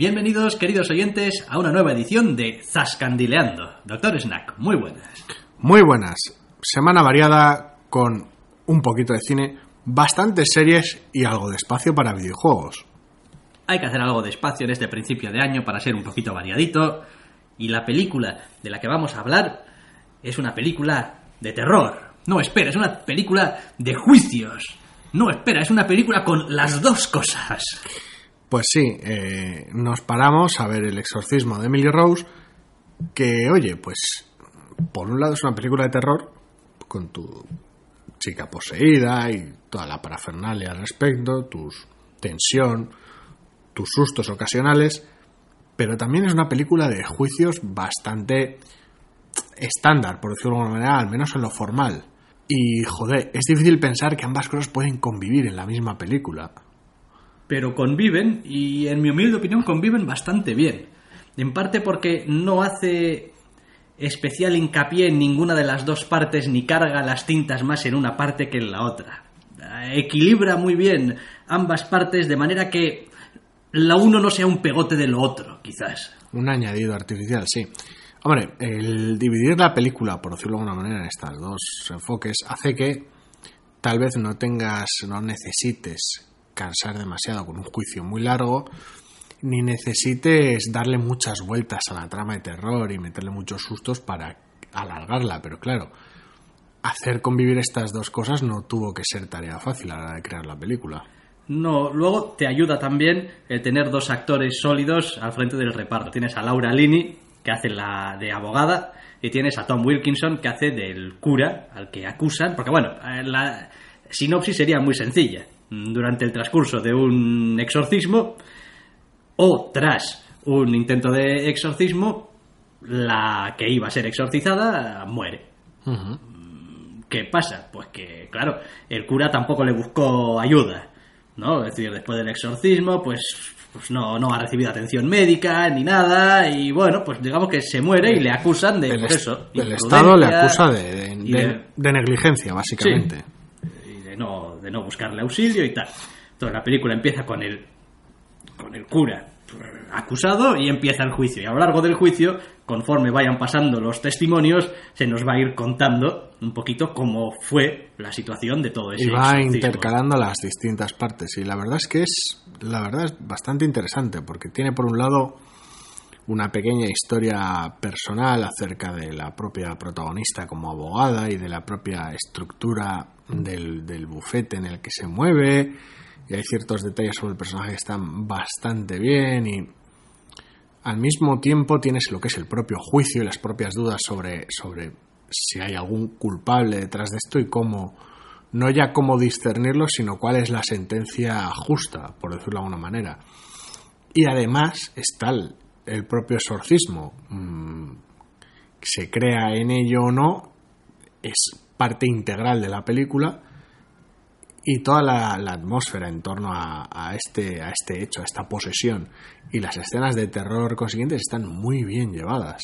Bienvenidos, queridos oyentes, a una nueva edición de Zascandileando. Doctor Snack, muy buenas. Muy buenas. Semana variada con un poquito de cine, bastantes series y algo de espacio para videojuegos. Hay que hacer algo de espacio en este principio de año para ser un poquito variadito. Y la película de la que vamos a hablar es una película de terror. No, espera, es una película de juicios. No, espera, es una película con las dos cosas. Pues sí, eh, nos paramos a ver El exorcismo de Emily Rose, que, oye, pues por un lado es una película de terror, con tu chica poseída y toda la parafernalia al respecto, tu tensión, tus sustos ocasionales, pero también es una película de juicios bastante estándar, por decirlo de alguna manera, al menos en lo formal. Y, joder, es difícil pensar que ambas cosas pueden convivir en la misma película pero conviven y en mi humilde opinión conviven bastante bien. En parte porque no hace especial hincapié en ninguna de las dos partes ni carga las tintas más en una parte que en la otra. Equilibra muy bien ambas partes de manera que la uno no sea un pegote de lo otro, quizás. Un añadido artificial, sí. Hombre, el dividir la película, por decirlo de alguna manera, en estas dos enfoques, hace que tal vez no tengas, no necesites cansar demasiado con un juicio muy largo, ni necesites darle muchas vueltas a la trama de terror y meterle muchos sustos para alargarla, pero claro, hacer convivir estas dos cosas no tuvo que ser tarea fácil a la hora de crear la película. No, luego te ayuda también el tener dos actores sólidos al frente del reparto. Tienes a Laura Linney, que hace la de abogada, y tienes a Tom Wilkinson, que hace del cura al que acusan, porque bueno, eh, la sinopsis sería muy sencilla durante el transcurso de un exorcismo o tras un intento de exorcismo, la que iba a ser exorcizada muere. ¿Qué pasa? Pues que, claro, el cura tampoco le buscó ayuda, ¿no? Es decir, después del exorcismo, pues, pues no, no ha recibido atención médica ni nada, y bueno, pues digamos que se muere y le acusan de el, pues eso. El Estado le acusa de, de, negligencia, básicamente de no buscarle auxilio y tal. Entonces la película empieza con el, con el cura acusado y empieza el juicio. Y a lo largo del juicio, conforme vayan pasando los testimonios, se nos va a ir contando un poquito cómo fue la situación de todo ese Y va intercalando las distintas partes. Y la verdad es que es, la verdad es bastante interesante, porque tiene por un lado una pequeña historia personal acerca de la propia protagonista como abogada y de la propia estructura del, bufete en el que se mueve y hay ciertos detalles sobre el personaje que están bastante bien y al mismo tiempo tienes lo que es el propio juicio y las propias dudas sobre, sobre si hay algún culpable detrás de esto y cómo, no ya cómo discernirlo, sino cuál es la sentencia justa, por decirlo de alguna manera. Y además está el, el propio exorcismo. Mm, se crea en ello o no, es parte integral de la película y toda la, atmósfera en torno a, este, a este hecho, a esta posesión y las escenas de terror consiguientes están muy bien llevadas.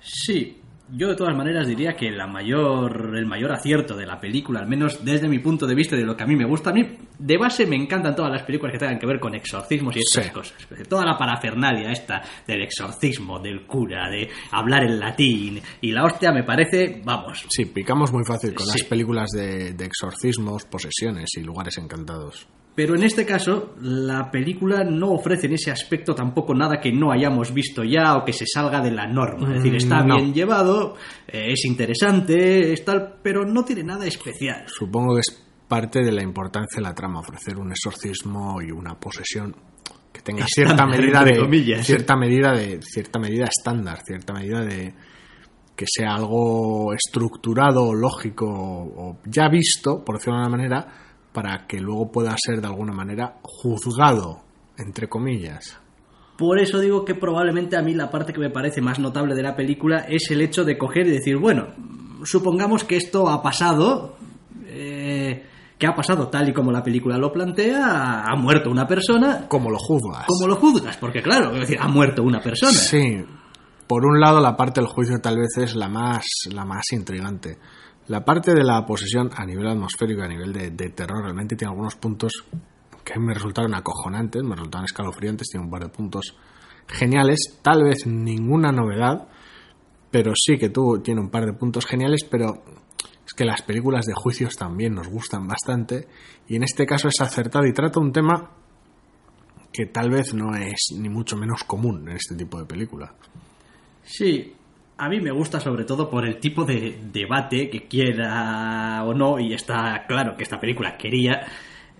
Sí, yo de todas maneras diría que la mayor, el mayor acierto de la película, al menos desde mi punto de vista y de lo que a mí me gusta, a mí de base me encantan todas las películas que tengan que ver con exorcismos y estas cosas. Toda la parafernalia esta del exorcismo, del cura, de hablar en latín y la hostia me parece, vamos. Sí, picamos muy fácil con las películas de exorcismos, posesiones y lugares encantados. Pero en este caso, la película no ofrece en ese aspecto tampoco nada que no hayamos visto ya o que se salga de la norma. Es decir, está mm, bien llevado, eh, es interesante, es tal, pero no tiene nada especial. Supongo que es parte de la importancia de la trama, ofrecer un exorcismo y una posesión que tenga cierta medida de cierta medida de cierta medida estándar, cierta medida de que sea algo estructurado, lógico o ya visto, por decirlo de una manera, para que luego pueda ser de alguna manera juzgado, entre comillas. Por eso digo que probablemente a mí la parte que me parece más notable de la película es el hecho de coger y decir, bueno, supongamos que esto ha pasado, eh, que ha pasado tal y como la película lo plantea, ha muerto una persona. Como lo juzgas. Como lo juzgas, porque claro, es decir, ha muerto una persona. Sí. Por un lado, la parte del juicio tal vez es la más, la más intrigante. La parte de la posesión a nivel atmosférico, a nivel de, terror, realmente tiene algunos puntos que me resultaron acojonantes, me resultaron escalofriantes, tiene un par de puntos geniales, tal vez ninguna novedad, pero sí que tuvo, tiene un par de puntos geniales, pero es que las películas de juicios también nos gustan bastante y en este caso es acertado y trata un tema que tal vez no es ni mucho menos común en este tipo de película. Sí, a mí me gusta sobre todo por el tipo de debate que quiera o no, y está claro que esta película quería,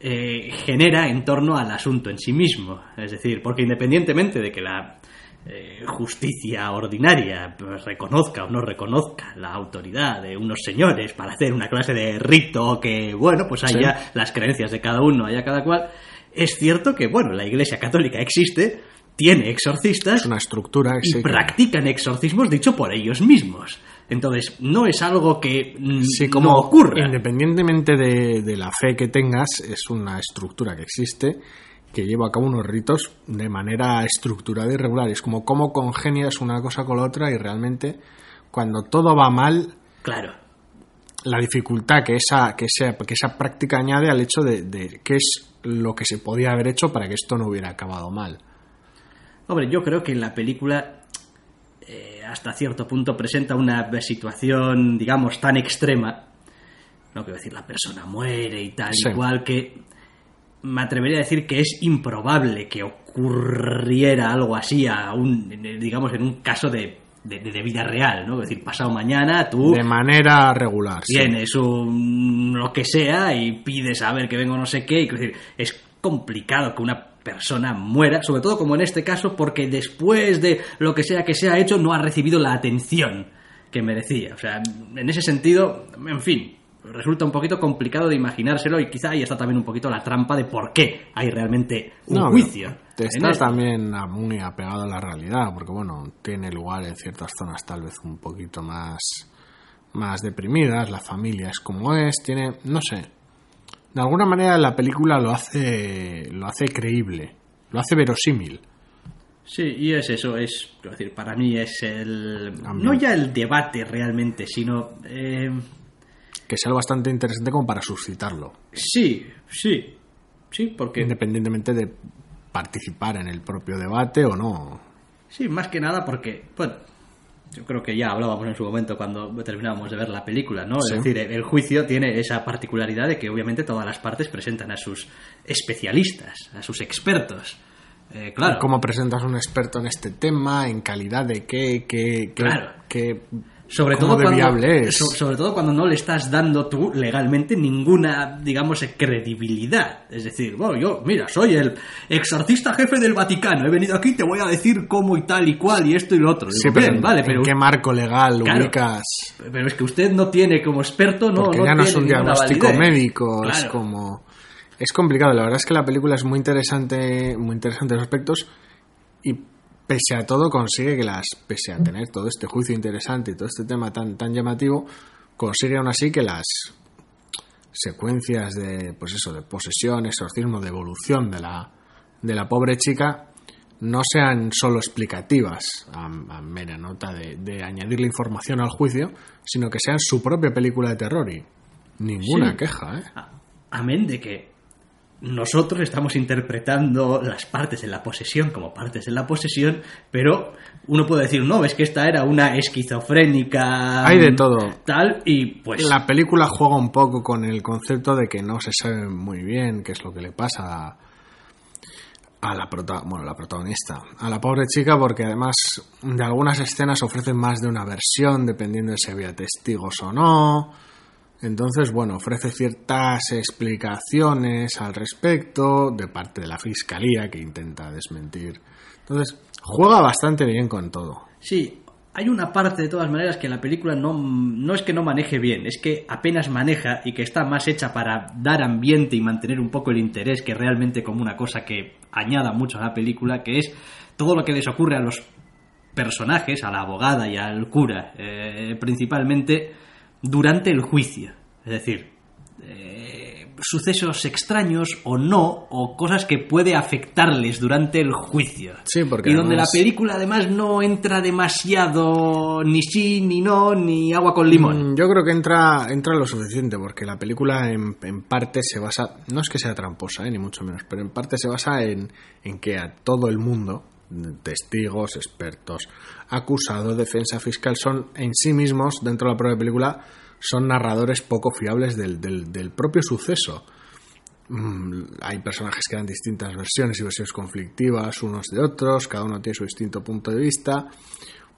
eh, genera en torno al asunto en sí mismo. Es decir, porque independientemente de que la eh, justicia ordinaria pues, reconozca o no reconozca la autoridad de unos señores para hacer una clase de rito que, bueno, pues haya las creencias de cada uno, haya cada cual, es cierto que, bueno, la Iglesia Católica existe, tiene exorcistas Es una estructura y practican exorcismos dicho por ellos mismos. Entonces, no es algo que mm, Sí, como no ocurra. Independientemente de, de la fe que tengas, es una estructura que existe que lleva a cabo unos ritos de manera estructurada y regular. Es como cómo congenias una cosa con la otra y realmente cuando todo va mal, Claro. la dificultad que esa, que esa, que esa práctica añade al hecho de, de qué es lo que se podía haber hecho para que esto no hubiera acabado mal. Hombre, yo creo que en la película eh, hasta cierto punto presenta una situación, digamos, tan extrema, no quiero decir la persona muere y tal, Sí. igual que me atrevería a decir que es improbable que ocurriera algo así a un, digamos, en un caso de, de- de vida real, ¿no? Es decir, pasado mañana tú De manera regular. sí. tienes un lo que sea y pides a ver que vengo no sé qué y quiero decir, es complicado que una persona muera, sobre todo como en este caso, porque después de lo que sea que se ha hecho no ha recibido la atención que merecía. O sea, en ese sentido, en fin, resulta un poquito complicado de imaginárselo y quizá ahí está también un poquito la trampa de por qué hay realmente un No, juicio. Te en está esto. también muy apegado a la realidad, porque bueno, tiene lugar en ciertas zonas tal vez un poquito más, más deprimidas, la familia es como es, tiene, no sé, de alguna manera la película lo hace, lo hace creíble, lo hace verosímil. Sí, y es eso, es, quiero decir, para mí es el... No ya el debate realmente, sino... eh, Que es algo bastante interesante como para suscitarlo, Sí, sí, sí, porque independientemente de participar en el propio debate o no. sí, más que nada porque, bueno, yo creo que ya hablábamos en su momento cuando terminábamos de ver la película, ¿no? Sí. Es decir, el juicio tiene esa particularidad de que obviamente todas las partes presentan a sus especialistas, a sus expertos. Eh, claro. ¿Cómo presentas un experto en este tema? ¿En calidad de qué? ¿Qué, qué, Claro. qué- sobre todo, de cuando, es? sobre todo cuando no le estás dando tú legalmente ninguna, digamos, credibilidad. Es decir, bueno, yo, mira, soy el exorcista jefe del Vaticano, he venido aquí, te voy a decir cómo y tal y cual y esto y lo otro. Sí, Digo, pero bien, ¿en- vale, ¿en pero, qué marco legal Claro. ubicas? pero es que usted no tiene como experto, no, Porque no ya no es un diagnóstico validez. médico, es como... Es complicado, la verdad es que la película es muy interesante, muy interesante en aspectos y pese a todo consigue que las, pese a tener todo este juicio interesante y todo este tema tan, tan llamativo, consigue aún así que las secuencias de, pues eso, de posesión, exorcismo, de evolución de la, de la pobre chica no sean solo explicativas a, a mera nota de, de añadirle información al juicio, sino que sean su propia película de terror y ninguna Sí. queja, ¿eh? Amén de que nosotros estamos interpretando las partes de la posesión como partes de la posesión, pero uno puede decir, no, es que esta era una esquizofrénica. Hay de todo. Tal, y pues. La película juega un poco con el concepto de que no se sabe muy bien qué es lo que le pasa a, a la, prota- bueno, la protagonista, a la pobre chica, porque además de algunas escenas ofrecen más de una versión, dependiendo de si había testigos o no. Entonces, bueno, ofrece ciertas explicaciones al respecto de parte de la fiscalía que intenta desmentir. Entonces, juega bastante bien con todo. Sí, hay una parte de todas maneras que la película no, no es que no maneje bien, es que apenas maneja y que está más hecha para dar ambiente y mantener un poco el interés que realmente como una cosa que añada mucho a la película, que es todo lo que les ocurre a los personajes, a la abogada y al cura, eh, principalmente durante el juicio. Es decir, eh, sucesos extraños o no, o cosas que puede afectarles durante el juicio. Sí, porque Y donde la película además no entra demasiado ni sí, ni no, ni agua con limón. Mm, Yo creo que entra, entra lo suficiente, porque la película en, en parte se basa, no es que sea tramposa, eh, ni mucho menos, pero en parte se basa en, en que a todo el mundo, testigos, expertos, acusados, defensa fiscal, son en sí mismos, dentro de la propia película, son narradores poco fiables del propio suceso. Mm, hay personajes que dan distintas versiones y versiones conflictivas unos de otros, cada uno tiene su distinto punto de vista.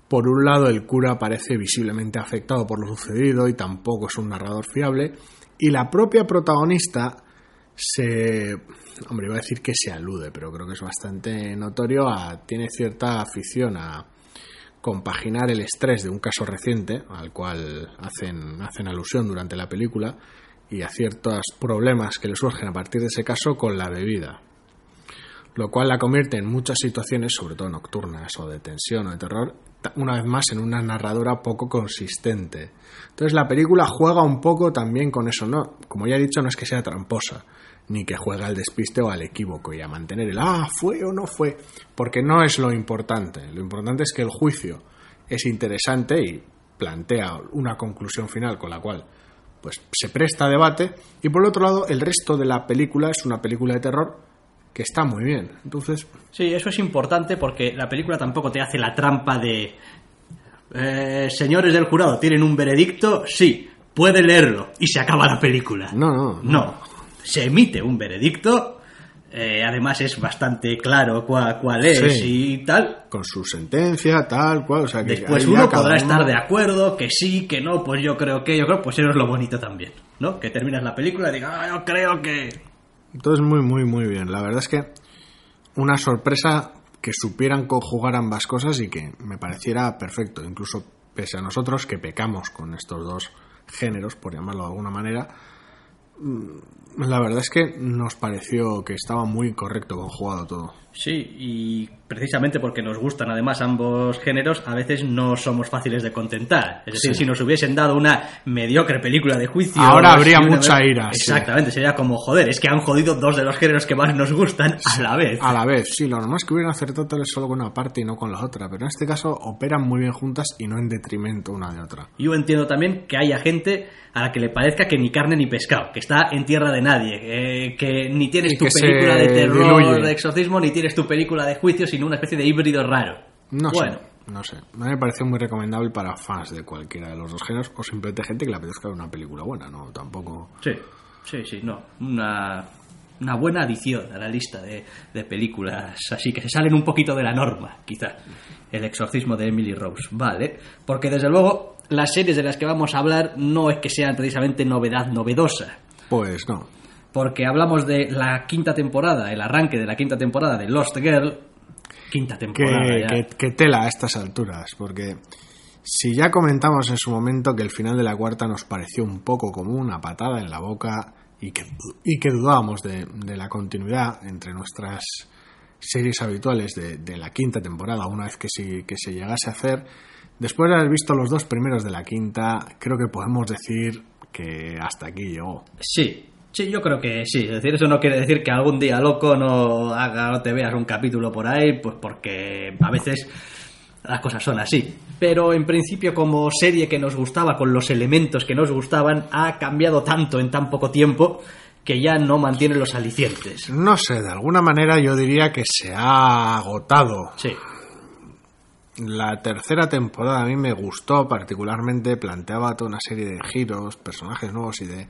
Por un lado, el cura parece visiblemente afectado por lo sucedido y tampoco es un narrador fiable. Y la propia protagonista se... Hombre, iba a decir que se alude, pero creo que es bastante notorio. A, tiene cierta afición a compaginar el estrés de un caso reciente, al cual hacen, hacen alusión durante la película, y a ciertos problemas que le surgen a partir de ese caso con la bebida lo cual la convierte en muchas situaciones, sobre todo nocturnas o de tensión o de terror, una vez más en una narradora poco consistente. Entonces la película juega un poco también con eso, no, como ya he dicho, no es que sea tramposa, ni que juega al despiste o al equívoco y a mantener el ah, fue o no fue, porque no es lo importante. Lo importante es que el juicio es interesante y plantea una conclusión final con la cual pues se presta debate y por otro lado el resto de la película es una película de terror que está muy bien. Entonces, Sí, eso es importante porque la película tampoco te hace la trampa de... eh, señores del jurado, ¿tienen un veredicto? Sí, puede leerlo. Y se acaba la película. no, no, No, se emite un veredicto. eh, además es bastante claro cuál, cuál es Sí. y tal. con su sentencia, tal cual, o sea que Después uno podrá uno- estar de acuerdo, que sí, que no, pues yo creo que, yo creo, pues eso es lo bonito también, ¿no? Que terminas la película y digas, ah, yo creo que... Entonces muy muy muy bien. La verdad es que una sorpresa que supieran conjugar ambas cosas y que me pareciera perfecto, incluso pese a nosotros que pecamos con estos dos géneros, por llamarlo de alguna manera. mm, La verdad es que nos pareció que estaba muy correcto conjugado todo. Sí, y precisamente porque nos gustan además ambos géneros, a veces no somos fáciles de contentar. Es decir, Sí. si nos hubiesen dado una mediocre película de juicio... Ahora habría mucha vez- ira, sí. Exactamente, sería como, joder, es que han jodido dos de los géneros que más nos gustan a la vez. A la vez, sí, lo normal es que hubieran acertado tal vez solo con una parte y no con la otra, pero en este caso operan muy bien juntas y no en detrimento una de otra. Yo entiendo también que haya gente a la que le parezca que ni carne ni pescado, que está en tierra de nadie, eh, que ni tienes Y tu película de terror, diluye. de exorcismo, ni tienes tu película de juicio, sino una especie de híbrido raro. No bueno, sé, no sé. A mí me pareció muy recomendable para fans de cualquiera de los dos géneros o simplemente gente que le apetezca una película buena, no, tampoco... sí, sí, sí, no. Una, una buena adición a la lista de, de películas, así que se salen un poquito de la norma, quizá. El exorcismo de Emily Rose, vale. Porque desde luego, las series de las que vamos a hablar no es que sean precisamente novedad novedosa. Pues no. porque hablamos de la quinta temporada, el arranque de la quinta temporada de Lost Girl. Quinta temporada que tela a estas alturas, porque si ya comentamos en su momento que el final de la cuarta nos pareció un poco como una patada en la boca y que, y que dudábamos de, de la continuidad entre nuestras series habituales de, de la quinta temporada, una vez que, si- que se llegase a hacer, después de haber visto los dos primeros de la quinta, creo que podemos decir que hasta aquí llegó. Sí, sí, yo creo que sí. Es decir, eso no quiere decir que algún día loco no haga no te veas un capítulo por ahí, pues porque a veces las cosas son así. Pero en principio, como serie que nos gustaba, con los elementos que nos gustaban, ha cambiado tanto en tan poco tiempo que ya no mantiene los alicientes. No sé, de alguna manera yo diría que se ha agotado Sí, La tercera temporada a mí me gustó particularmente, planteaba toda una serie de giros, personajes nuevos y de,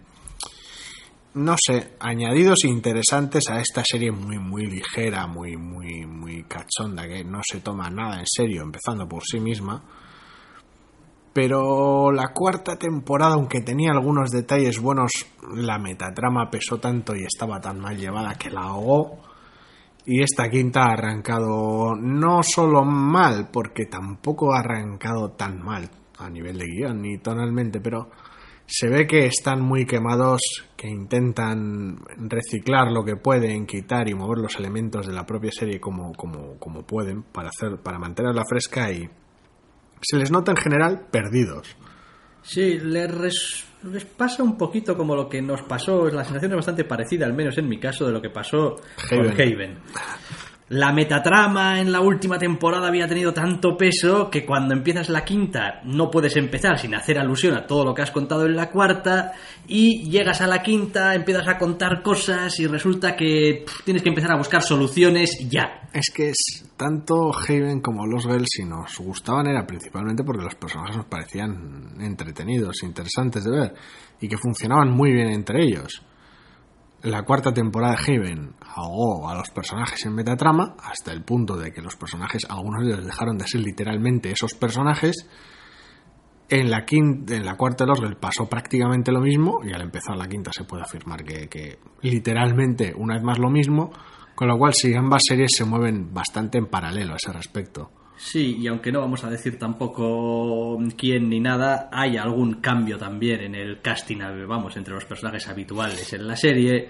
no sé, añadidos interesantes a esta serie muy, muy ligera, muy, muy, muy cachonda, que no se toma nada en serio, empezando por sí misma. Pero la cuarta temporada, aunque tenía algunos detalles buenos, la metatrama pesó tanto y estaba tan mal llevada que la ahogó. Y esta quinta ha arrancado no solo mal, porque tampoco ha arrancado tan mal a nivel de guion ni tonalmente, pero se ve que están muy quemados, que intentan reciclar lo que pueden, quitar y mover los elementos de la propia serie como, como, como pueden para, hacer, para mantenerla fresca y se les nota en general perdidos. Sí, les, res- les pasa un poquito como lo que nos pasó, la sensación es bastante parecida, al menos en mi caso, de lo que pasó con Haven. La metatrama en la última temporada había tenido tanto peso que cuando empiezas la quinta no puedes empezar sin hacer alusión a todo lo que has contado en la cuarta y llegas a la quinta, empiezas a contar cosas y resulta que tienes que empezar a buscar soluciones ya. Es que es tanto Haven como Los Girls, si nos gustaban, era principalmente porque los personajes nos parecían entretenidos, interesantes de ver y que funcionaban muy bien entre ellos. La cuarta temporada de Haven ahogó a los personajes en metatrama hasta el punto de que los personajes, algunos de ellos dejaron de ser literalmente esos personajes. En la, quinta, en la cuarta de Los Girls pasó prácticamente lo mismo y al empezar la quinta se puede afirmar que, que literalmente una vez más lo mismo, con lo cual sí, ambas series se mueven bastante en paralelo a ese respecto. Sí, y aunque no vamos a decir tampoco quién ni nada, hay algún cambio también en el casting, vamos, entre los personajes habituales en la serie,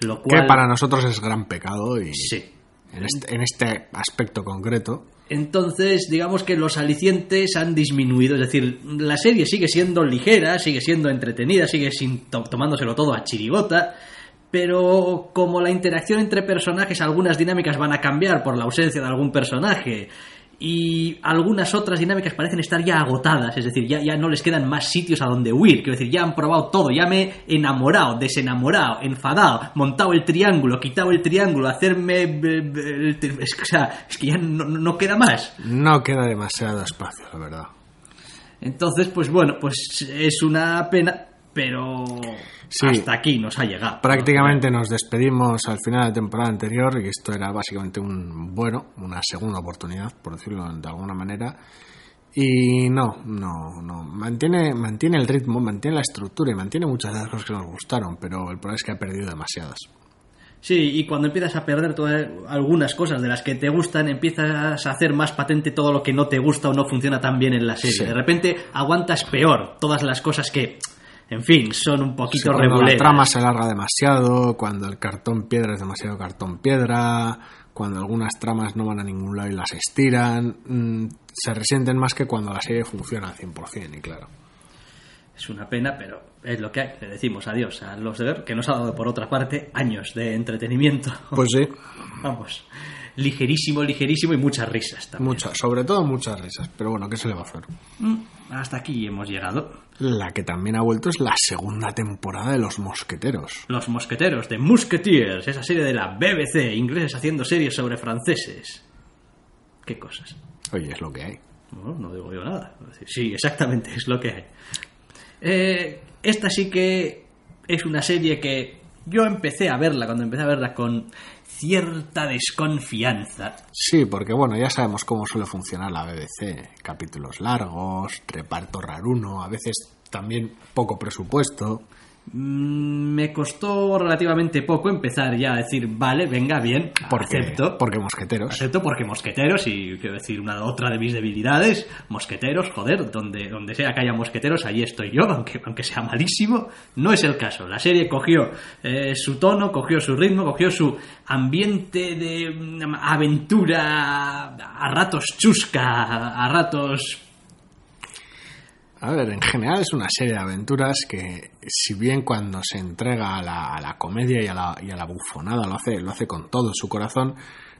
lo cual... Que para nosotros es gran pecado y Sí. en, este, en este aspecto concreto. Entonces, digamos que los alicientes han disminuido, es decir, la serie sigue siendo ligera, sigue siendo entretenida, sigue sin to- tomándoselo todo a chirigota, pero como la interacción entre personajes, algunas dinámicas van a cambiar por la ausencia de algún personaje y algunas otras dinámicas parecen estar ya agotadas, es decir, ya, ya no les quedan más sitios a donde huir, quiero decir, ya han probado todo, ya me he enamorado, desenamorado, enfadado, montado el triángulo, quitado el triángulo, hacerme... eh, eh, es, que, o sea, es que ya no, no queda más. No queda demasiado espacio, la verdad. Entonces, pues bueno, pues es una pena, pero Sí. hasta aquí nos ha llegado. Prácticamente nos despedimos al final de la temporada anterior y esto era básicamente un bueno, una segunda oportunidad, por decirlo de alguna manera. Y no, no, no. Mantiene, mantiene el ritmo, mantiene la estructura y mantiene muchas de las cosas que nos gustaron, pero el problema es que ha perdido demasiadas. Sí, y cuando empiezas a perder todas, algunas cosas de las que te gustan, empiezas a hacer más patente todo lo que no te gusta o no funciona tan bien en la serie. Sí. De repente aguantas peor todas las cosas que, en fin, son un Sí, poquito cuando la trama se alarga demasiado, cuando el cartón piedra es demasiado cartón piedra, cuando algunas tramas no van a ningún lado y las estiran, mm, se resienten más que cuando la serie funciona al 100%, y claro. Es una pena, pero es lo que hay. Le decimos adiós a los de ver, que nos ha dado por otra parte años de entretenimiento. Pues sí, Vamos, ligerísimo, ligerísimo y muchas risas también. muchas, sobre todo muchas risas, pero bueno, ¿qué se le va a hacer? Mm, Hasta aquí hemos llegado. La que también ha vuelto es la segunda temporada de Los Mosqueteros. Los Mosqueteros de Musketeers, esa serie de la BBC, ingleses haciendo series sobre franceses. ¿Qué cosas? Oye, es lo que hay. No, no digo yo nada. Sí, exactamente, es lo que hay. Eh, esta sí que es una serie que yo empecé a verla, cuando empecé a verla con cierta desconfianza. Sí, porque bueno, ya sabemos cómo suele funcionar la BBC. Capítulos largos, reparto raruno, a veces también poco presupuesto. Mm, Me costó relativamente poco empezar ya a decir, vale, venga, bien, Porque, acepto. porque mosqueteros. Acepto porque mosqueteros, y quiero decir una otra de mis debilidades, mosqueteros, joder, donde, donde sea que haya mosqueteros, allí estoy yo, aunque, aunque sea malísimo, no es el caso. La serie cogió eh, su tono, cogió su ritmo, cogió su ambiente de mm, aventura, a ratos chusca, a ratos... A ver, en general es una serie de aventuras que, si bien cuando se entrega a la, a la comedia y a la, y a la bufonada lo hace, lo hace con todo su corazón,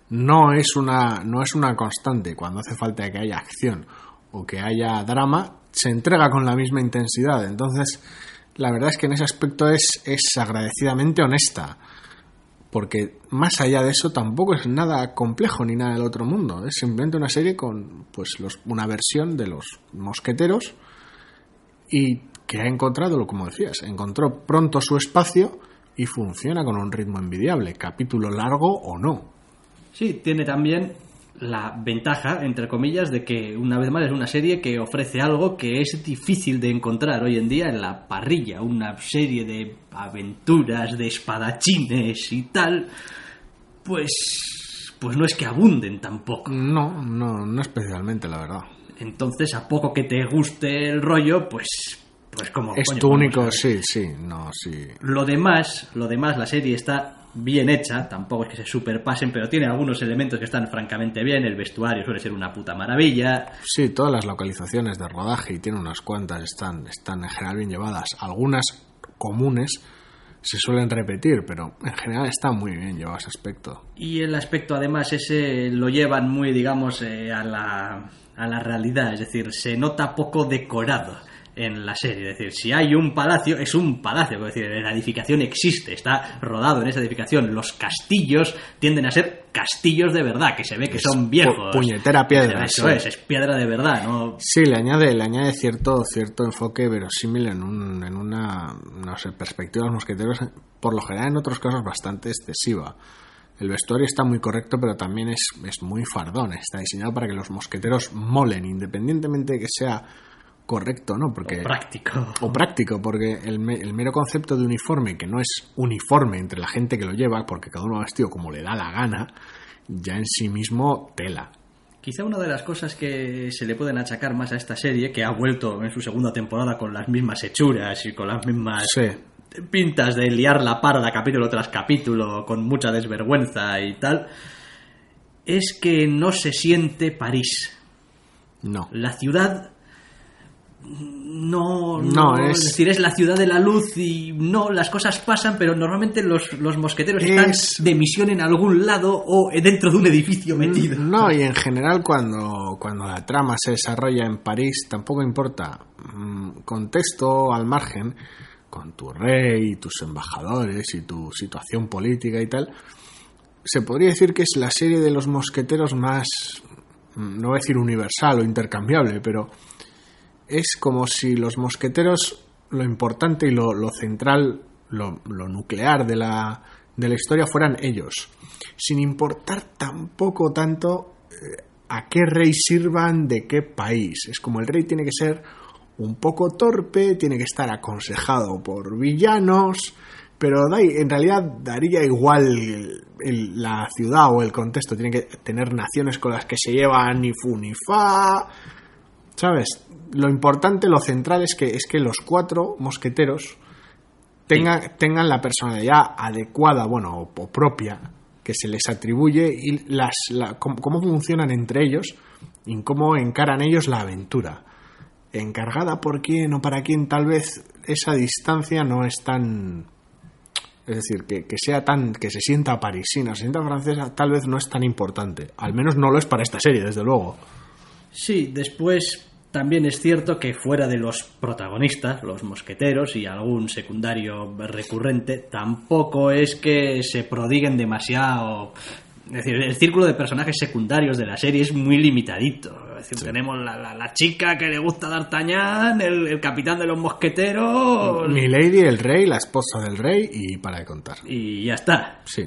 no es, una, no es una constante. Cuando hace falta que haya acción o que haya drama, se entrega con la misma intensidad. Entonces, la verdad es que en ese aspecto es, es agradecidamente honesta. Porque más allá de eso tampoco es nada complejo ni nada del otro mundo. Es simplemente una serie con pues los, una versión de los mosqueteros y que ha encontrado, como decías, encontró pronto su espacio y funciona con un ritmo envidiable, capítulo largo o no. Sí, tiene también la ventaja, entre comillas, de que una vez más es una serie que ofrece algo que es difícil de encontrar hoy en día en la parrilla, una serie de aventuras, de espadachines y tal, pues pues no es que abunden tampoco. No, no, no especialmente, la verdad. Entonces, a poco que te guste el rollo, pues pues como Es coño, tu único, sí, sí, no, sí. Lo demás, lo demás, la serie está bien hecha, tampoco es que se superpasen, pero tiene algunos elementos que están francamente bien, el vestuario suele ser una puta maravilla. Sí, todas las localizaciones de rodaje, y tiene unas cuantas, están, están en general bien llevadas. Algunas comunes se suelen repetir, pero en general está muy bien llevado ese aspecto. Y el aspecto además ese lo llevan muy, digamos, eh, a, la, a la realidad, es decir, se nota poco decorado en la serie. Es decir, si hay un palacio, es un palacio. Es decir, la edificación existe, está rodado en esa edificación. Los castillos tienden a ser castillos de verdad, que se ve que Es son viejos. pu- puñetera piedra, Eso sí. es, es piedra de verdad, ¿no? Sí, le añade, le añade cierto, cierto enfoque verosímil en, un, en una, no sé, perspectiva de los mosqueteros, por lo general en otros casos bastante excesiva. El vestuario está muy correcto, pero también es, es muy fardón. Está diseñado para que los mosqueteros molen, independientemente de que sea correcto, ¿no? Porque, Práctico. o práctico, porque el, el mero concepto de uniforme, que no es uniforme entre la gente que lo lleva, porque cada uno va vestido como le da la gana, ya en sí mismo tela. Quizá una de las cosas que se le pueden achacar más a esta serie, que ha vuelto en su segunda temporada con las mismas hechuras y con las mismas Sí, pintas de liar la parda capítulo tras capítulo con mucha desvergüenza y tal, es que no se siente París. no. La ciudad no, No, es... es- decir, es la ciudad de la luz y no, las cosas pasan, pero normalmente los, los mosqueteros Es- están de misión en algún lado o dentro de un edificio metido. No, y en general cuando, cuando la trama se desarrolla en París, tampoco importa mm, contexto al margen, con tu rey, tus embajadores y tu situación política y tal, se podría decir que es la serie de los mosqueteros más, no voy a decir universal o intercambiable, pero es como si los mosqueteros, lo importante y lo, lo central, lo, lo nuclear de la, de la historia fueran ellos, sin importar tampoco tanto eh, a qué rey sirvan de qué país. Es como el rey tiene que ser un poco torpe, tiene que estar aconsejado por villanos, pero en realidad daría igual el- el- la ciudad o el contexto, tiene que tener naciones con las que se llevan ni fu ni fa, ¿sabes? Lo importante, lo central es que, es que los cuatro mosqueteros tengan, tengan la personalidad adecuada, bueno, o, o propia, que se les atribuye y las, la- cómo, cómo funcionan entre ellos y cómo encaran ellos la aventura. Encargada por quién o para quién, tal vez esa distancia no es tan. Es decir, que, que sea tan. que se sienta parisina, se sienta francesa, tal vez no es tan importante. Al menos no lo es para esta serie, desde luego. Sí, después también es cierto que fuera de los protagonistas, los mosqueteros y algún secundario recurrente, tampoco es que se prodiguen demasiado. Es decir, el círculo de personajes secundarios de la serie es muy limitadito. Es decir, tenemos la, la- la chica que le gusta D'Artagnan, el, el capitán de los mosqueteros Milady, el rey, la esposa del rey y para de contar. y ya está. Sí.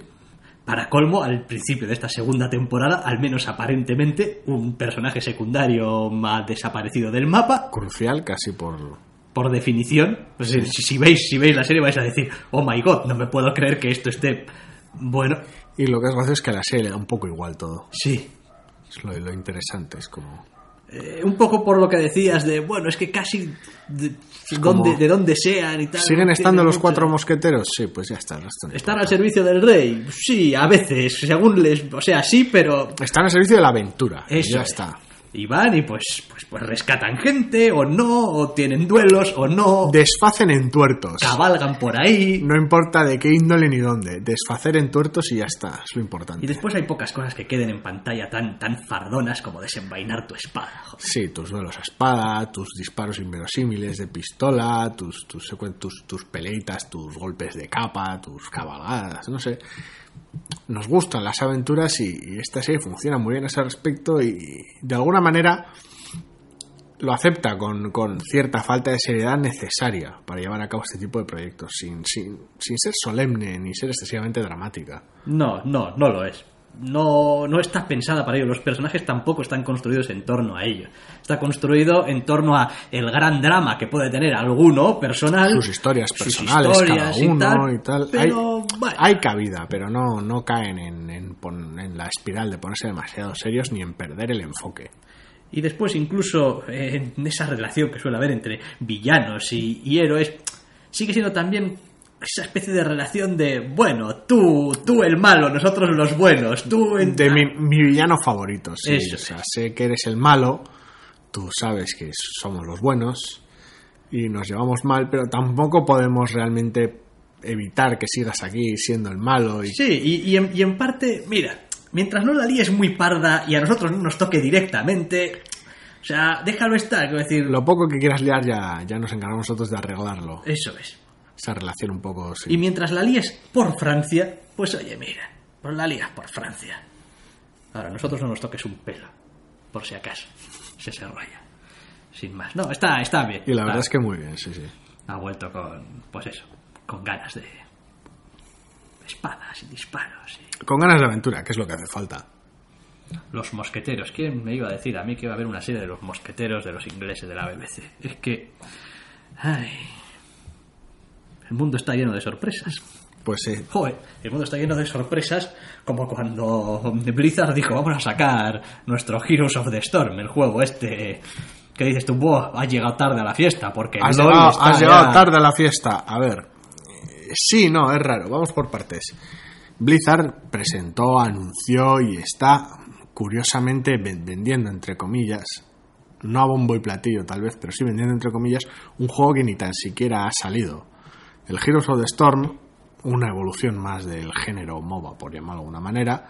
Para colmo, al principio de esta segunda temporada, al menos aparentemente, un personaje secundario más desaparecido del mapa, Crucial casi por... por definición. Si veis, si veis la serie vais a decir, oh my god, no me puedo creer que esto esté. Bueno, Y lo que es gracioso es que a la serie le da un poco igual todo. sí. Es lo, lo interesante, es como... Eh, un poco por lo que decías de, bueno, es que casi de, como- donde, de donde sean y tal. ¿Siguen estando los cuatro mosqueteros? Sí, pues ya está. el resto no ¿Están al servicio del rey? Sí, a veces, según les... O sea, sí, pero Están al servicio de la aventura. Eso ya es. está. Y van y pues, pues, pues rescatan gente, o no, o tienen duelos, o no, Desfacen en tuertos. cabalgan por ahí. No importa de qué índole ni dónde. Desfacer en tuertos y ya está. Es lo importante. Y después hay pocas cosas que queden en pantalla tan, tan fardonas como desenvainar tu espada. joder. Sí, tus duelos a espada, tus disparos inverosímiles de pistola, tus, tus, tus, tus peleitas, tus golpes de capa, tus cabalgadas, no sé. Nos gustan las aventuras y, esta serie funciona muy bien a ese respecto y de alguna manera lo acepta con, con cierta falta de seriedad necesaria para llevar a cabo este tipo de proyectos, sin, sin, sin ser solemne ni ser excesivamente dramática. No, no, no lo es. No, no está pensada para ello. Los personajes tampoco están construidos en torno a ello. Está construido en torno a el gran drama que puede tener alguno personal. sus historias sus personales historias cada uno y tal, Pero, hay, bueno. hay cabida pero no, no caen en, en la espiral de ponerse demasiado serios ni en perder el enfoque Y después incluso eh, en esa relación que suele haber entre villanos y, y héroes, sigue siendo también esa especie de relación de, bueno, tú, tú el malo, nosotros los buenos, tú en... De mi, mi villano favorito, sí. Eso o sea, sé que eres el malo, tú sabes que somos los buenos y nos llevamos mal, pero tampoco podemos realmente evitar que sigas aquí siendo el malo. Y... Sí, y, y en, y en parte, mira, mientras no la líes muy parda y a nosotros no nos toque directamente, o sea, déjalo estar, quiero decir, Lo poco que quieras liar ya, ya nos encargamos nosotros de arreglarlo. eso es. Esa relación un poco... sí. Y mientras la líes por Francia, pues oye, mira, pues la lías por Francia. Ahora, a nosotros no nos toques un pelo, por si acaso, se se raya. Sin más. No, está, está bien. Y la verdad Ah, es que muy bien, sí, sí. Ha vuelto con, pues eso, con ganas de espadas y disparos. y- Con ganas de aventura, que es lo que hace falta. Los mosqueteros. ¿Quién me iba a decir a mí que iba a haber una serie de los mosqueteros de los ingleses de la BBC? Es que... Ay... El mundo está lleno de sorpresas. Pues sí. Joder, el mundo está lleno de sorpresas, como cuando Blizzard dijo, vamos a sacar nuestro Heroes of the Storm, el juego este... Que dices tú, Buah, has llegado tarde a la fiesta, porque... Has llegado, has llegado ya". tarde a la fiesta. A ver. eh, Sí, no, es raro. Vamos por partes. Blizzard presentó, anunció y está curiosamente ven- vendiendo, entre comillas, no a bombo y platillo tal vez, pero sí vendiendo, entre comillas, un juego que ni tan siquiera ha salido. El Heroes of the Storm, una evolución más del género MOBA, por llamarlo de alguna manera,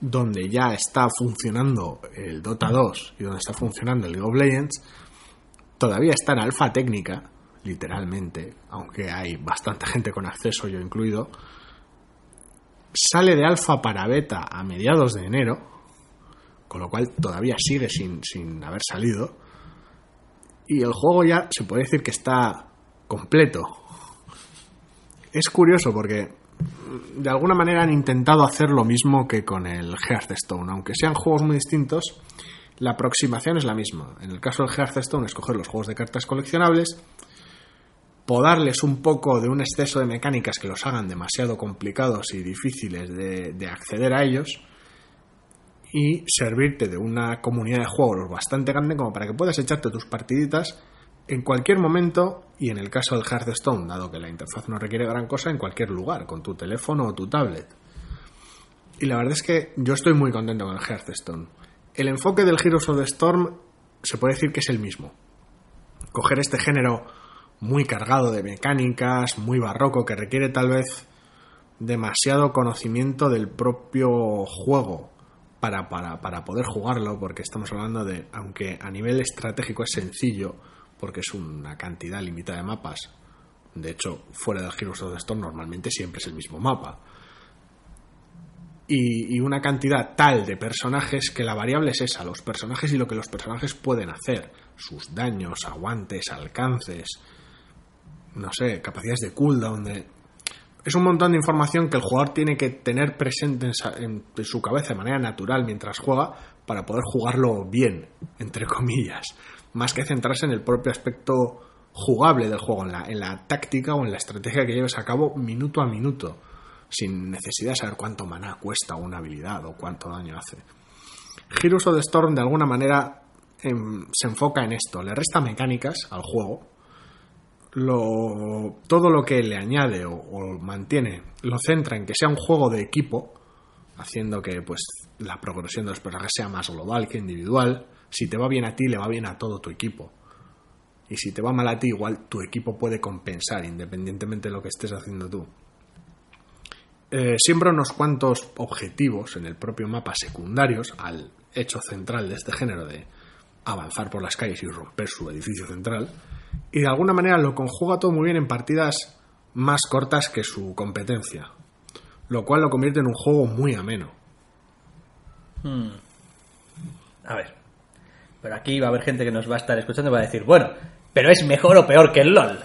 donde ya está funcionando el Dota 2 y donde está funcionando el League of Legends, todavía está en alfa técnica, literalmente, aunque hay bastante gente con acceso, yo incluido. Sale de alfa para beta a mediados de enero, con lo cual todavía sigue sin, sin haber salido. Y el juego ya se puede decir que está completo. Es curioso porque de alguna manera han intentado hacer lo mismo que con el Hearthstone, aunque sean juegos muy distintos, la aproximación es la misma. En el caso del Hearthstone es coger los juegos de cartas coleccionables, podarles un poco de un exceso de mecánicas que los hagan demasiado complicados y difíciles de, de acceder a ellos, y servirte de una comunidad de juegos bastante grande como para que puedas echarte tus partiditas en cualquier momento y en el caso del Hearthstone, dado que la interfaz no requiere gran cosa, en cualquier lugar, con tu teléfono o tu tablet. Y la verdad es que yo estoy muy contento con el Hearthstone. El enfoque del Heroes of the Storm se puede decir que es el mismo. Coger este género muy cargado de mecánicas, muy barroco, que requiere tal vez demasiado conocimiento del propio juego para, para, para poder jugarlo, porque estamos hablando de, aunque a nivel estratégico es sencillo, porque es una cantidad limitada de mapas, de hecho, fuera del Heroes of the Storm normalmente siempre es el mismo mapa, y, una cantidad tal de personajes que la variable es esa, los personajes y lo que los personajes pueden hacer, sus daños, aguantes, alcances, no sé, capacidades de cooldown, de... Es un montón de información que el jugador tiene que tener presente en, en- en su cabeza de manera natural mientras juega para poder jugarlo bien, entre comillas, más que centrarse en el propio aspecto jugable del juego, en la, en la táctica o en la estrategia que lleves a cabo minuto a minuto, sin necesidad de saber cuánto maná cuesta una habilidad o cuánto daño hace. Heroes of the Storm de alguna manera em, se enfoca en esto, le resta mecánicas al juego, lo, todo lo que le añade o, o mantiene lo centra en que sea un juego de equipo, haciendo que pues la progresión de los personajes sea más global que individual. Si te va bien a ti, le va bien a todo tu equipo. Y si te va mal a ti, igual tu equipo puede compensar, independientemente de lo que estés haciendo tú. Eh, siempre unos cuantos objetivos en el propio mapa secundarios al hecho central de este género de avanzar por las calles y romper su edificio central. Y de alguna manera lo conjuga todo muy bien en partidas más cortas que su competencia. Lo cual lo convierte en un juego muy ameno. A ver. Pero aquí va a haber gente que nos va a estar escuchando y va a decir, bueno, pero es mejor o peor que el LOL.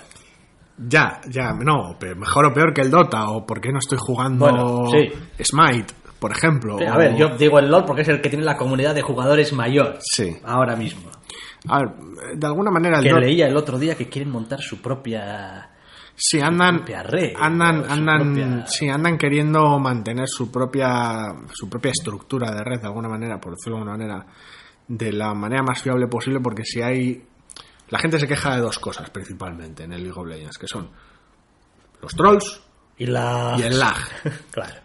Ya, ya, no, pe- mejor o peor que el Dota, o por qué no estoy jugando Bueno, sí. Smite, por ejemplo. Sí, a o- ver, yo digo el LOL porque es el que tiene la comunidad de jugadores mayor. Sí. Ahora mismo. A ver, de alguna manera el Que Dota- leía el otro día que quieren montar su propia... Sí, andan, red, andan, andan, propia- sí, andan queriendo mantener su propia, su propia estructura de red de alguna manera, por decirlo de alguna manera, de la manera más fiable posible, porque si hay, la gente se queja de dos cosas principalmente en el League of Legends, que son los trolls Y la... y el lag. claro.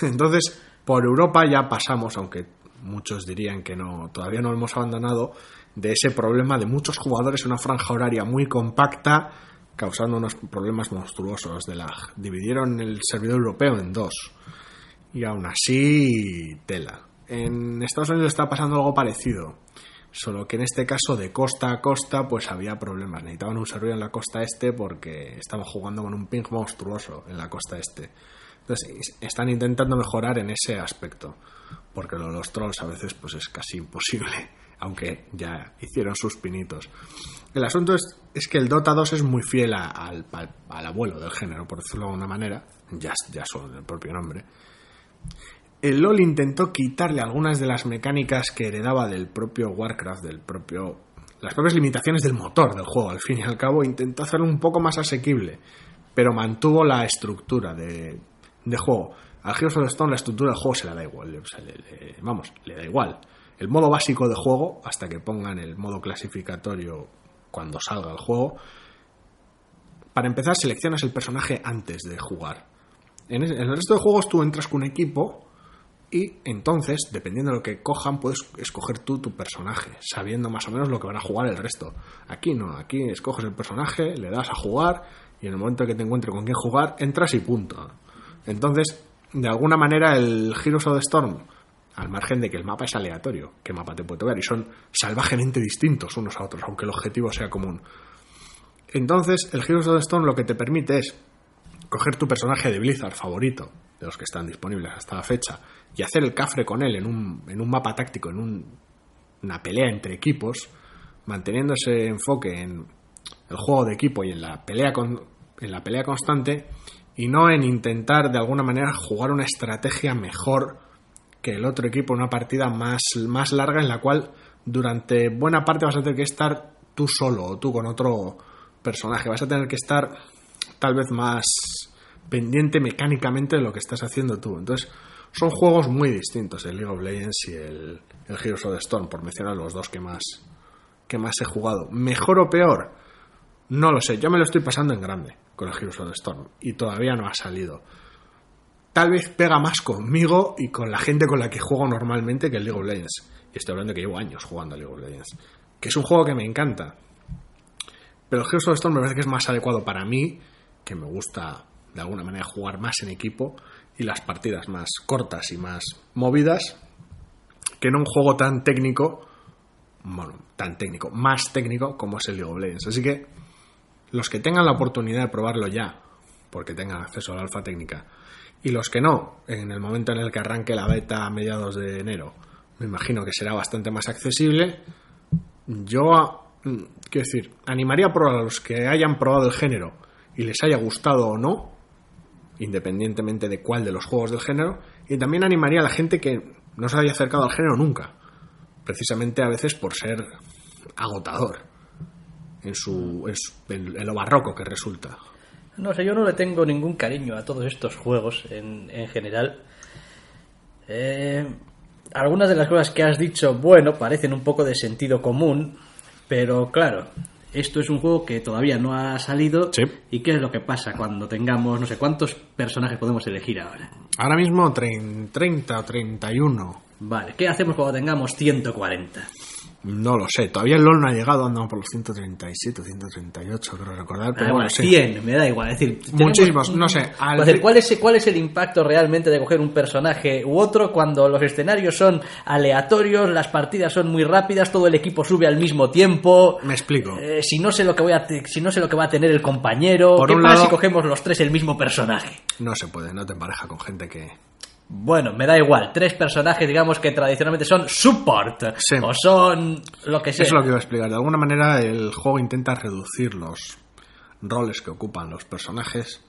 Entonces, por Europa ya pasamos, aunque muchos dirían que no, todavía no hemos abandonado, de ese problema de muchos jugadores en una franja horaria muy compacta, causando unos problemas monstruosos de lag. Dividieron el servidor europeo en dos. Y aún así, tela. En Estados Unidos está pasando algo parecido. Solo que en este caso, de costa a costa, pues había problemas. Necesitaban un servidor en la costa este porque estaban jugando con un ping monstruoso en la costa este. Entonces, están intentando mejorar en ese aspecto. Porque lo de los trolls a veces pues es casi imposible. Aunque ya hicieron sus pinitos. El asunto es, que el Dota 2 es muy fiel al, abuelo del género, por decirlo de alguna manera. Ya, ya solo en el propio nombre. El LOL intentó quitarle algunas de las mecánicas que heredaba del propio Warcraft, del propio. las propias limitaciones del motor del juego, al fin y al cabo, intentó hacerlo un poco más asequible, pero mantuvo la estructura de, de juego. Al Heroes of the Storm la estructura del juego se la da igual, o sea, le- vamos, le da igual. El modo básico de juego, hasta que pongan el modo clasificatorio cuando salga el juego, para empezar seleccionas el personaje antes de jugar. En el resto de juegos tú entras con un equipo y entonces, dependiendo de lo que cojan, puedes escoger tú tu personaje, sabiendo más o menos lo que van a jugar el resto. Aquí no, aquí escoges el personaje, le das a jugar y en el momento que te encuentre con quién jugar, entras y punto. Entonces, de alguna manera, el Heroes of the Storm, al margen de que el mapa es aleatorio, qué mapa te puede tocar, y son salvajemente distintos unos a otros, aunque el objetivo sea común. Entonces, el Heroes of the Storm lo que te permite es coger tu personaje de Blizzard favorito, de los que están disponibles hasta la fecha, y hacer el cafre con él en un, en un mapa táctico, en un- una pelea entre equipos, manteniendo ese enfoque en el juego de equipo y en la pelea con, en la pelea constante, y no en intentar de alguna manera jugar una estrategia mejor que el otro equipo, una partida más, más larga en la cual durante buena parte vas a tener que estar tú solo o tú con otro personaje. Vas a tener que estar tal vez más pendiente mecánicamente de lo que estás haciendo tú. Entonces, son juegos muy distintos el League of Legends y el, el Heroes of the Storm, por mencionar los dos que más, que más he jugado. ¿Mejor o peor? No lo sé. Yo me lo estoy pasando en grande con el Heroes of the Storm y todavía no ha salido. Tal vez pega más conmigo y con la gente con la que juego normalmente que el League of Legends. Y estoy hablando que llevo años jugando a League of Legends. Que es un juego que me encanta. Pero el Heroes of the Storm me parece que es más adecuado para mí, que me gusta de alguna manera jugar más en equipo y las partidas más cortas y más movidas, que en un juego tan técnico, bueno, tan técnico, más técnico como es el League of Legends. Así que los que tengan la oportunidad de probarlo ya, porque tengan acceso a la alfa técnica, y los que no, en el momento en el que arranque la beta a mediados de enero, me imagino que será bastante más accesible, yo, mm, quiero decir, animaría a probar a los que hayan probado el género y les haya gustado o no, independientemente de cuál de los juegos del género, y también animaría a la gente que no se haya acercado al género nunca, precisamente a veces por ser agotador en, su, en lo barroco que resulta. No sé, yo no le tengo ningún cariño a todos estos juegos en, en general. Eh, algunas de las cosas que has dicho, bueno, parecen un poco de sentido común, pero claro, esto es un juego que todavía no ha salido. Sí. ¿Y qué es lo que pasa cuando tengamos, no sé, cuántos personajes podemos elegir ahora? Ahora mismo trein- 30 o 31. Vale, ¿qué hacemos cuando tengamos 140? No lo sé, todavía el LOL no ha llegado, andamos por los 137, 138, creo recordar, pero Ah, bueno, bueno, sí. 100, me da igual. Es decir, tenemos- Muchísimos, no sé, al- Es decir, ¿cuál, es, ¿cuál es el impacto realmente de coger un personaje u otro cuando los escenarios son aleatorios, las partidas son muy rápidas, todo el equipo sube al mismo tiempo? Me explico. Eh, si no sé lo que voy a si no sé lo que va a tener el compañero, Por ¿qué un pasa lado- si cogemos los tres el mismo personaje? No se puede, no te empareja con gente que... Bueno, me da igual, tres personajes digamos que tradicionalmente son support Sí. o son lo que sea. Eso es lo que iba a explicar. De alguna manera el juego intenta reducir los roles que ocupan los personajes,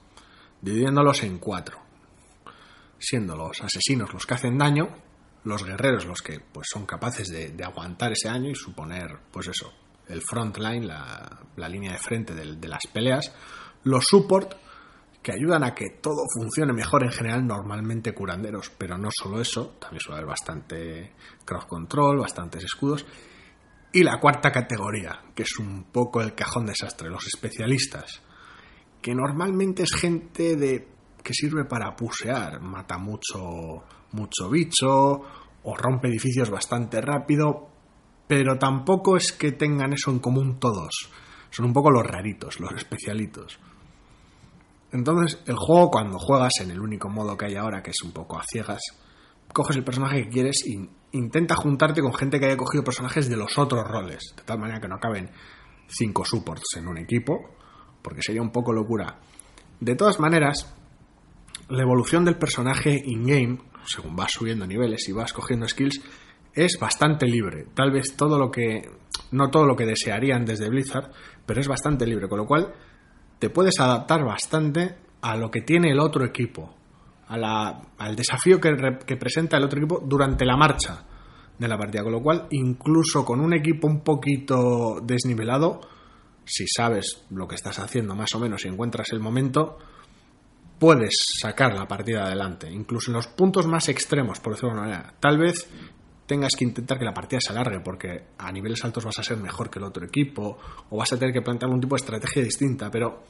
dividiéndolos en cuatro. Siendo los asesinos los que hacen daño, los guerreros los que pues son capaces de, de aguantar ese daño y suponer, pues eso, el front line, la, la línea de frente de, las peleas, los support que ayudan a que todo funcione mejor en general, normalmente curanderos, pero no solo eso, también suele haber bastante cross control, bastantes escudos, y la cuarta categoría, que es un poco el cajón desastre, los especialistas, que normalmente es gente de que sirve para pusear, mata mucho mucho bicho o rompe edificios bastante rápido, pero tampoco es que tengan eso en común todos. Son un poco los raritos, los especialitos. Entonces, el juego cuando juegas en el único modo que hay ahora, que es un poco a ciegas, coges el personaje que quieres e intenta juntarte con gente que haya cogido personajes de los otros roles, de tal manera que no caben cinco supports en un equipo, porque sería un poco locura. De todas maneras, la evolución del personaje in-game, según vas subiendo niveles y vas cogiendo skills, es bastante libre. Tal vez todo lo que. No todo lo que desearían desde Blizzard, pero es bastante libre. Con lo cual, te puedes adaptar bastante a lo que tiene el otro equipo. A la, al desafío que, presenta el otro equipo durante la marcha de la partida. Con lo cual, incluso con un equipo un poquito desnivelado, si sabes lo que estás haciendo más o menos y encuentras el momento, puedes sacar la partida adelante, incluso en los puntos más extremos, por decirlo de una manera. Tal vez tengas que intentar que la partida se alargue porque a niveles altos vas a ser mejor que el otro equipo o vas a tener que plantear un tipo de estrategia distinta, pero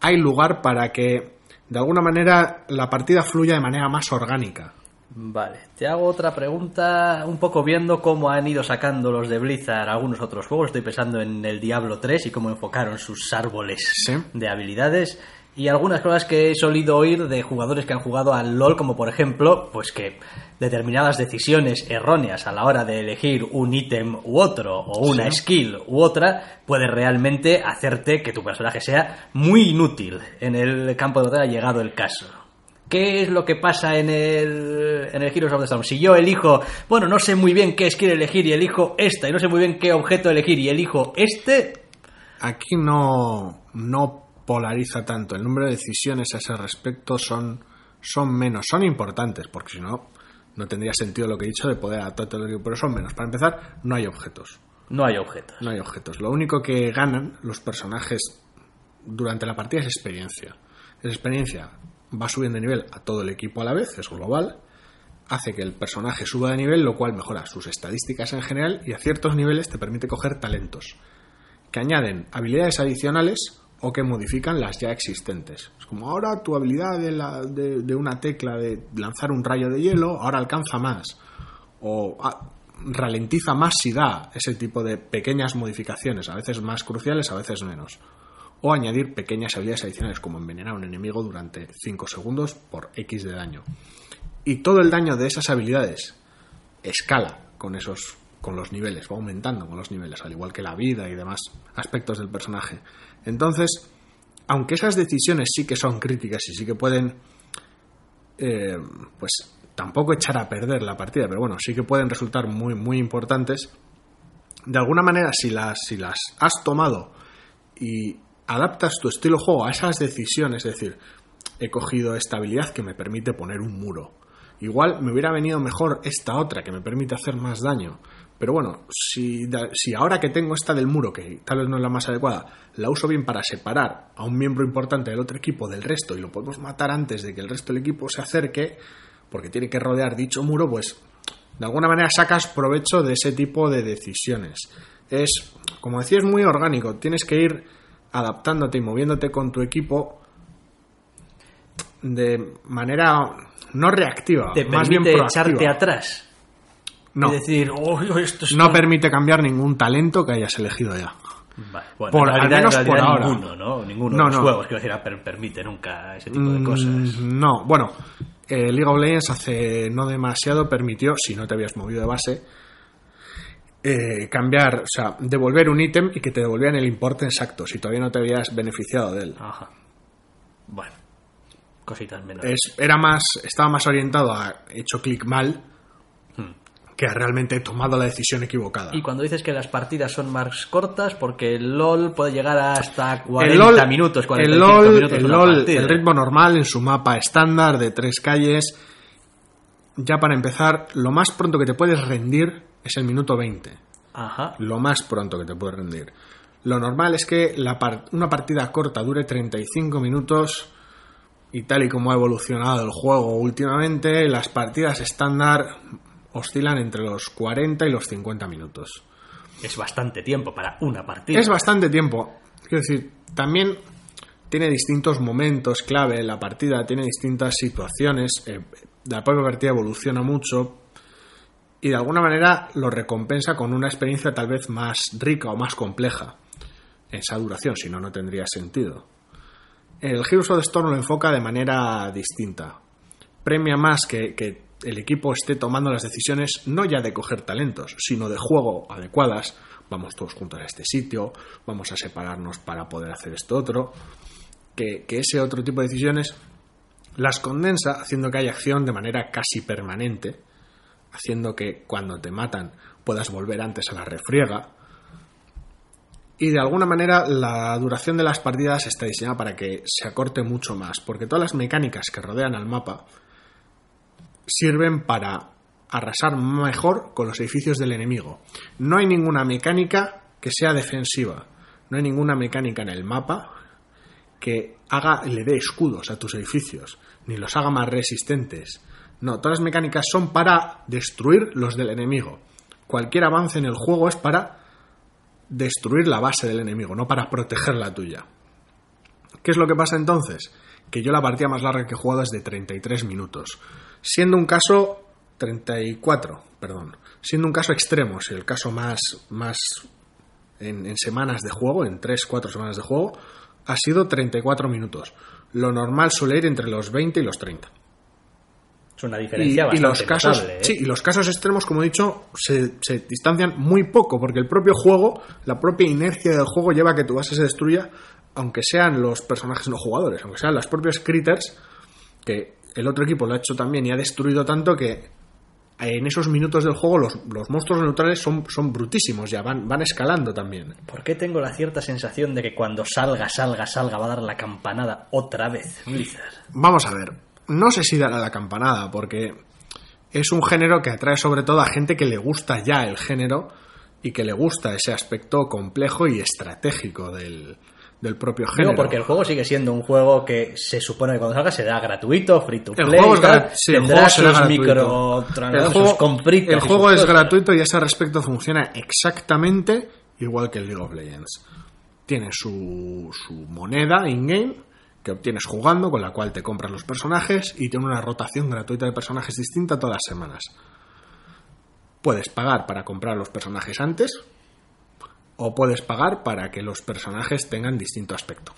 hay lugar para que de alguna manera la partida fluya de manera más orgánica. Vale, te hago otra pregunta, un poco viendo cómo han ido sacando los de Blizzard algunos otros juegos. Estoy pensando en el Diablo 3 y cómo enfocaron sus árboles de habilidades y algunas cosas que he solido oír de jugadores que han jugado al LOL, como por ejemplo, pues que determinadas decisiones erróneas a la hora de elegir un ítem u otro, o una skill u otra, puede realmente hacerte que tu personaje sea muy inútil en el campo de batalla ha llegado el caso. ¿Qué es lo que pasa en el, en el Heroes of the Storm? Si yo elijo, bueno, no sé muy bien qué skill elegir y elijo esta, y no sé muy bien qué objeto elegir y elijo este. Aquí no, no polariza tanto. El número de decisiones a ese respecto son, son menos, son importantes, porque si no, no tendría sentido lo que he dicho de poder a todo el pero son menos. Para empezar, no hay objetos. No hay objetos. No hay objetos. Lo único que ganan los personajes durante la partida es experiencia. Esa experiencia va subiendo de nivel a todo el equipo a la vez, es global, hace que el personaje suba de nivel, lo cual mejora sus estadísticas en general y a ciertos niveles te permite coger talentos que añaden habilidades adicionales o que modifican las ya existentes. Es como ahora tu habilidad de, una tecla de lanzar un rayo de hielo ahora alcanza más o ah, ralentiza más si da ese tipo de pequeñas modificaciones, a veces más cruciales, a veces menos. O añadir pequeñas habilidades adicionales como envenenar a un enemigo durante 5 segundos por X de daño. Y todo el daño de esas habilidades escala con esos con los niveles, va aumentando con los niveles, al igual que la vida y demás aspectos del personaje. Entonces, aunque esas decisiones sí que son críticas y sí que pueden, eh, pues tampoco echar a perder la partida, pero bueno, sí que pueden resultar muy, muy importantes, de alguna manera, si las, si las has tomado y adaptas tu estilo de juego a esas decisiones, es decir, he cogido esta habilidad que me permite poner un muro. Igual me hubiera venido mejor esta otra que me permite hacer más daño. Pero bueno, si, si ahora que tengo esta del muro, que tal vez no es la más adecuada, la uso bien para separar a un miembro importante del otro equipo del resto y lo podemos matar antes de que el resto del equipo se acerque, porque tiene que rodear dicho muro, pues de alguna manera sacas provecho de ese tipo de decisiones. Es, como decía, es muy orgánico. Tienes que ir adaptándote y moviéndote con tu equipo de manera no reactiva, más bien echarte atrás. No. decir, oh, no permite cambiar ningún talento que hayas elegido ya. Bueno, por, al menos por ahora. Ninguno, ¿no? Ninguno de los juegos, quiero decir, permite nunca ese tipo de mm, cosas. No, bueno, eh, League of Legends hace no demasiado permitió, si no te habías movido de base, eh, cambiar, o sea, devolver un ítem y que te devolvieran el importe exacto, si todavía no te habías beneficiado de él. Ajá. Bueno, cositas menos. era más, estaba más orientado a hecho clic mal que realmente tomado la decisión equivocada. Y cuando dices que las partidas son más cortas, porque el LOL puede llegar hasta 40 minutos, 45 el LOL, minutos. El, LOL, el ritmo normal en su mapa estándar de tres calles. Ya para empezar, lo más pronto que te puedes rendir es el minuto 20. Ajá. Lo más pronto que te puedes rendir. Lo normal es que la una partida corta dure 35 minutos y tal y como ha evolucionado el juego últimamente, las partidas estándar oscilan entre los 40 y los 50 minutos. Es bastante tiempo para una partida. Es bastante tiempo. Quiero decir, también tiene distintos momentos clave en la partida, tiene distintas situaciones, eh, la propia partida evoluciona mucho y de alguna manera lo recompensa con una experiencia tal vez más rica o más compleja en esa duración, si no, no tendría sentido. El Heroes of the Storm lo enfoca de manera distinta. Premia más que, que el equipo esté tomando las decisiones no ya de coger talentos, sino de juego adecuadas. Vamos todos juntos a este sitio, vamos a separarnos para poder hacer esto otro. Que, que ese otro tipo de decisiones las condensa haciendo que haya acción de manera casi permanente, haciendo que cuando te matan puedas volver antes a la refriega. Y de alguna manera la duración de las partidas está diseñada para que se acorte mucho más, porque todas las mecánicas que rodean al mapa sirven para arrasar mejor con los edificios del enemigo. No hay ninguna mecánica que sea defensiva. No hay ninguna mecánica en el mapa que haga, le dé escudos a tus edificios, ni los haga más resistentes. No, todas las mecánicas son para destruir los del enemigo. Cualquier avance en el juego es para destruir la base del enemigo, no para proteger la tuya. ¿Qué es lo que pasa entonces? Que yo la partida más larga que he jugado es de 33 minutos siendo un caso 34, perdón, siendo un caso extremo, si el caso más, más en, en, semanas de juego, en 3-4 semanas de juego, ha sido 34 minutos. Lo normal suele ir entre los 20 y los 30. Es una diferencia y, bastante y los casos, notable, ¿eh? sí, y los casos extremos, como he dicho, se, se, distancian muy poco, porque el propio juego, la propia inercia del juego lleva a que tu base se destruya, aunque sean los personajes no jugadores, aunque sean las propias critters, que el otro equipo lo ha hecho también y ha destruido tanto que en esos minutos del juego los, los monstruos neutrales son, son brutísimos, ya van, van escalando también. ¿Por qué tengo la cierta sensación de que cuando salga, salga, salga va a dar la campanada otra vez Blizzard? Vamos a ver, no sé si dará la campanada, porque es un género que atrae sobre todo a gente que le gusta ya el género y que le gusta ese aspecto complejo y estratégico del, del propio género. Digo porque el juego sigue siendo un juego que se supone que cuando salga será gratuito, free to play. El juego, es tal, sí, el juego será sus gratuito. micro El juego, compritas el juego es cosas. gratuito y a ese respecto funciona exactamente igual que el League of Legends. Tiene su, su moneda in-game que obtienes jugando, con la cual te compras los personajes y tiene una rotación gratuita de personajes distinta todas las semanas. Puedes pagar para comprar los personajes antes o puedes pagar para que los personajes tengan distinto aspecto.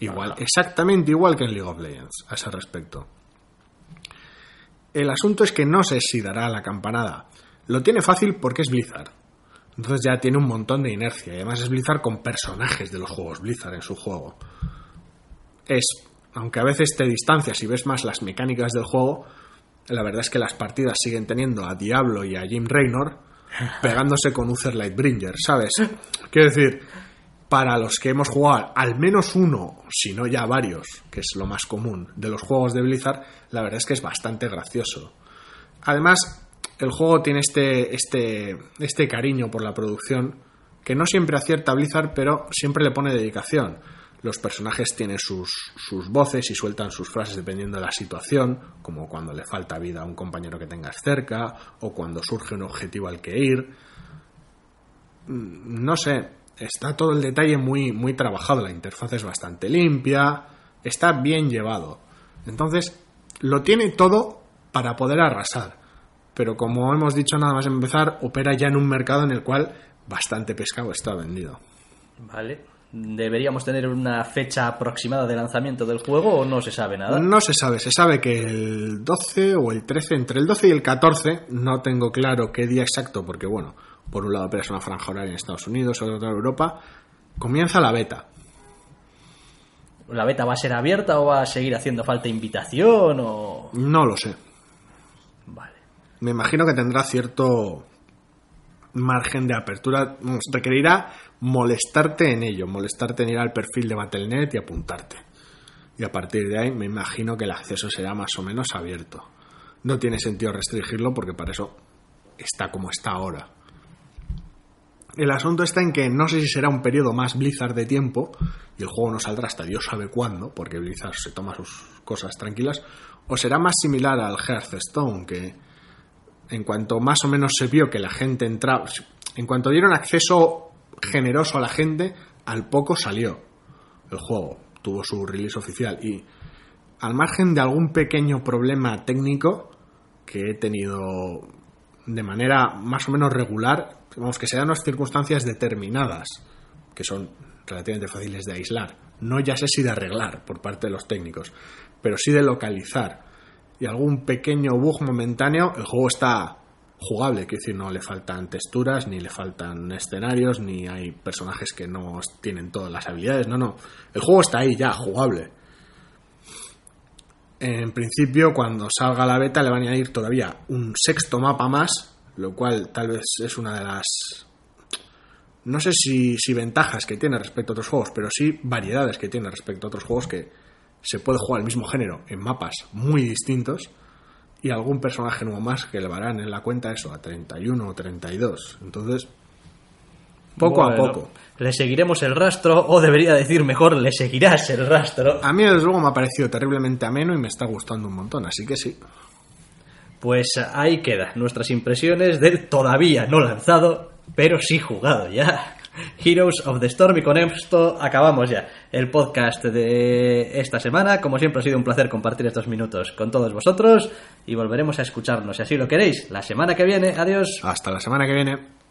Igual, Ajá. exactamente igual que en League of Legends a ese respecto. El asunto es que no sé si dará la campanada. Lo tiene fácil porque es Blizzard. Entonces ya tiene un montón de inercia. Y además es Blizzard con personajes de los juegos Blizzard en su juego. Es, aunque a veces te distancias y ves más las mecánicas del juego, la verdad es que las partidas siguen teniendo a Diablo y a Jim Raynor pegándose con Uther Lightbringer, ¿sabes? Quiero decir, para los que hemos jugado al menos uno, si no ya varios, que es lo más común de los juegos de Blizzard, la verdad es que es bastante gracioso. Además, el juego tiene este, este, este cariño por la producción que no siempre acierta Blizzard, pero siempre le pone dedicación. Los personajes tienen sus, sus voces y sueltan sus frases dependiendo de la situación, como cuando le falta vida a un compañero que tengas cerca, o cuando surge un objetivo al que ir. Mm, No sé, está todo el detalle muy, muy trabajado, la interfaz es bastante limpia, está bien llevado. Entonces, lo tiene todo para poder arrasar. Pero como hemos dicho nada más empezar, opera ya en un mercado en el cual bastante pescado está vendido. Vale. ¿Deberíamos tener una fecha aproximada de lanzamiento del juego o no se sabe nada? No se sabe, se sabe que el 12 o el 13, entre el 12 y el 14, no tengo claro qué día exacto, porque bueno, por un lado operas una franja horaria en Estados Unidos, otro en Europa, comienza la beta. ¿La beta va a ser abierta o va a seguir haciendo falta invitación o...? No lo sé. Vale. Me imagino que tendrá cierto margen de apertura. Requerirá molestarte en ello, molestarte en ir al perfil de Battle.net y apuntarte. Y a partir de ahí me imagino que el acceso será más o menos abierto. No tiene sentido restringirlo porque para eso está como está ahora. El asunto está en que no sé si será un periodo más Blizzard de tiempo y el juego no saldrá hasta Dios sabe cuándo, porque Blizzard se toma sus cosas tranquilas, o será más similar al Hearthstone, que en cuanto más o menos se vio que la gente entraba, en cuanto dieron acceso generoso a la gente, al poco salió el juego. tuvo su release oficial y al margen de algún pequeño problema técnico que he tenido de manera más o menos regular, vamos que se dan unas circunstancias determinadas que son relativamente fáciles de aislar, no ya sé si de arreglar por parte de los técnicos, pero sí de localizar y algún pequeño bug momentáneo, el juego está jugable, quiero decir, no le faltan texturas, ni le faltan escenarios, ni hay personajes que no tienen todas las habilidades, no, no, el juego está ahí ya, jugable. En principio, cuando salga la beta, le van a añadir todavía un sexto mapa más, lo cual tal vez es una de las no sé si, si, ventajas que tiene respecto a otros juegos, pero sí variedades que tiene respecto a otros juegos que se puede jugar el mismo género en mapas muy distintos y algún personaje nuevo más que elevarán en la cuenta eso a 31 o 32. Entonces, poco a poco. Le seguiremos el rastro, o debería decir mejor, le seguirás el rastro. A mí, desde luego, me ha parecido terriblemente ameno y me está gustando un montón, así que sí. Pues ahí queda nuestras impresiones del todavía no lanzado, pero sí jugado ya. Heroes of the Storm y con esto acabamos ya el podcast de esta semana. Como siempre ha sido un placer compartir estos minutos con todos vosotros y volveremos a escucharnos si así lo queréis la semana que viene. Adiós. Hasta la semana que viene.